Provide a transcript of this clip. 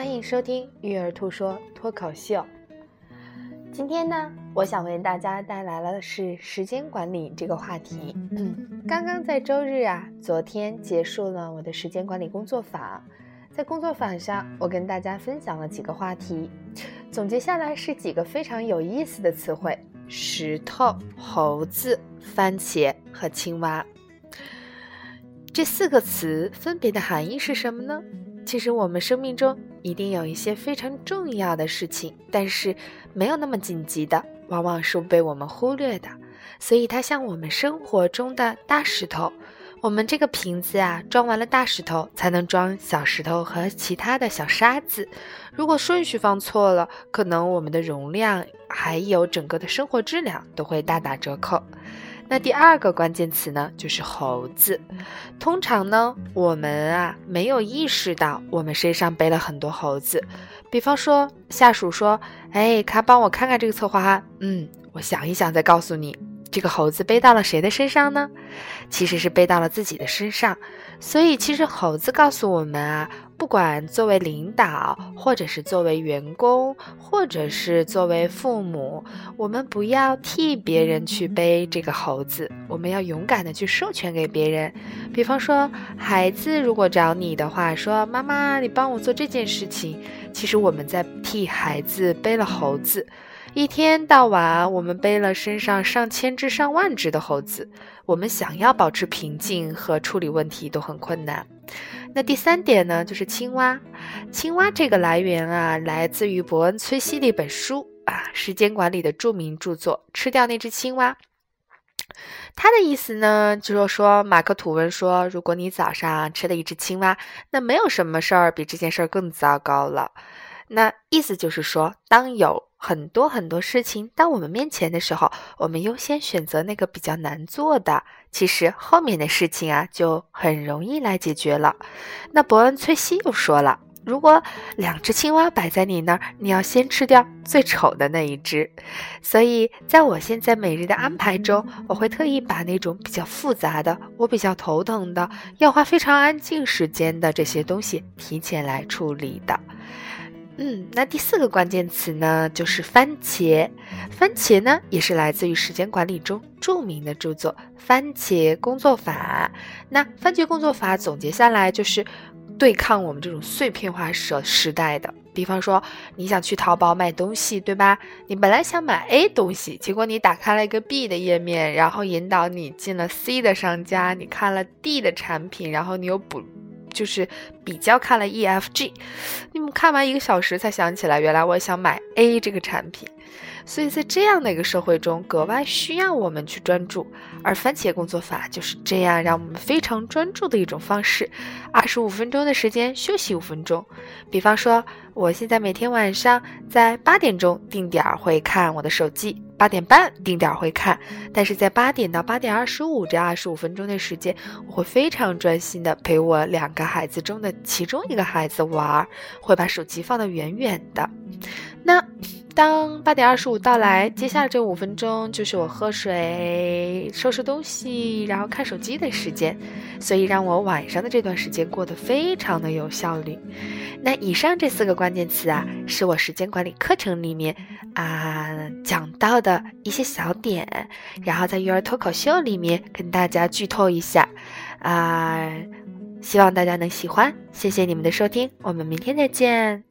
欢迎收听《育儿兔说脱口秀》。今天呢，我想为大家带来的是时间管理这个话题。嗯，刚刚在周日啊，昨天结束了我的时间管理工作坊，在工作坊上，我跟大家分享了几个话题，总结下来是几个非常有意思的词汇：石头、猴子、番茄和青蛙。这四个词分别的含义是什么呢？其实我们生命中一定有一些非常重要的事情，但是没有那么紧急的，往往是被我们忽略的。所以它像我们生活中的大石头，我们这个瓶子啊，装完了大石头，才能装小石头和其他的小沙子。如果顺序放错了，可能我们的容量还有整个的生活质量都会大打折扣。那第二个关键词呢，就是猴子。通常呢，我们啊没有意识到我们身上背了很多猴子。比方说，下属说：“哎，卡，帮我看看这个策划案。”嗯，我想一想再告诉你。这个猴子背到了谁的身上呢？其实是背到了自己的身上。所以，其实猴子告诉我们啊，不管作为领导，或者是作为员工，或者是作为父母，我们不要替别人去背这个猴子，我们要勇敢的去授权给别人。比方说，孩子如果找你的话，说：“妈妈，你帮我做这件事情。”其实我们在替孩子背了猴子。一天到晚，我们背了身上上千只、上万只的猴子，我们想要保持平静和处理问题都很困难。那第三点呢，就是青蛙。青蛙这个来源啊，来自于伯恩·崔西的一本书啊，时间管理的著名著作《吃掉那只青蛙》。他的意思呢，就是说，马克·吐温说，如果你早上吃了一只青蛙，那没有什么事儿比这件事儿更糟糕了。那意思就是说，当有很多很多事情到我们面前的时候，我们优先选择那个比较难做的，其实后面的事情啊就很容易来解决了。那伯恩·崔西又说了，如果两只青蛙摆在你那儿，你要先吃掉最丑的那一只。所以，在我现在每日的安排中，我会特意把那种比较复杂的、我比较头疼的、要花非常安静时间的这些东西提前来处理的。嗯，那第四个关键词呢，就是番茄。番茄呢，也是来自于时间管理中著名的著作《番茄工作法》。那番茄工作法总结下来就是对抗我们这种碎片化时时代的。比方说，你想去淘宝买东西，对吧？你本来想买 A 东西，结果你打开了一个 B 的页面，然后引导你进了 C 的商家，你看了 D 的产品，然后你又补。就是比较看了 E F G，你们看完一个小时才想起来，原来我想买 A 这个产品。所以在这样的一个社会中，格外需要我们去专注。而番茄工作法就是这样让我们非常专注的一种方式。二十五分钟的时间，休息五分钟。比方说，我现在每天晚上在八点钟定点会看我的手机。八点半定点会看，但是在八点到八点二十五这二十五分钟的时间，我会非常专心的陪我两个孩子中的其中一个孩子玩，会把手机放得远远的。那当八点二十五到来，接下来这五分钟就是我喝水、收拾东西，然后看手机的时间，所以让我晚上的这段时间过得非常的有效率。那以上这四个关键词啊，是我时间管理课程里面啊讲到的一些小点，然后在育儿脱口秀里面跟大家剧透一下啊，希望大家能喜欢。谢谢你们的收听，我们明天再见。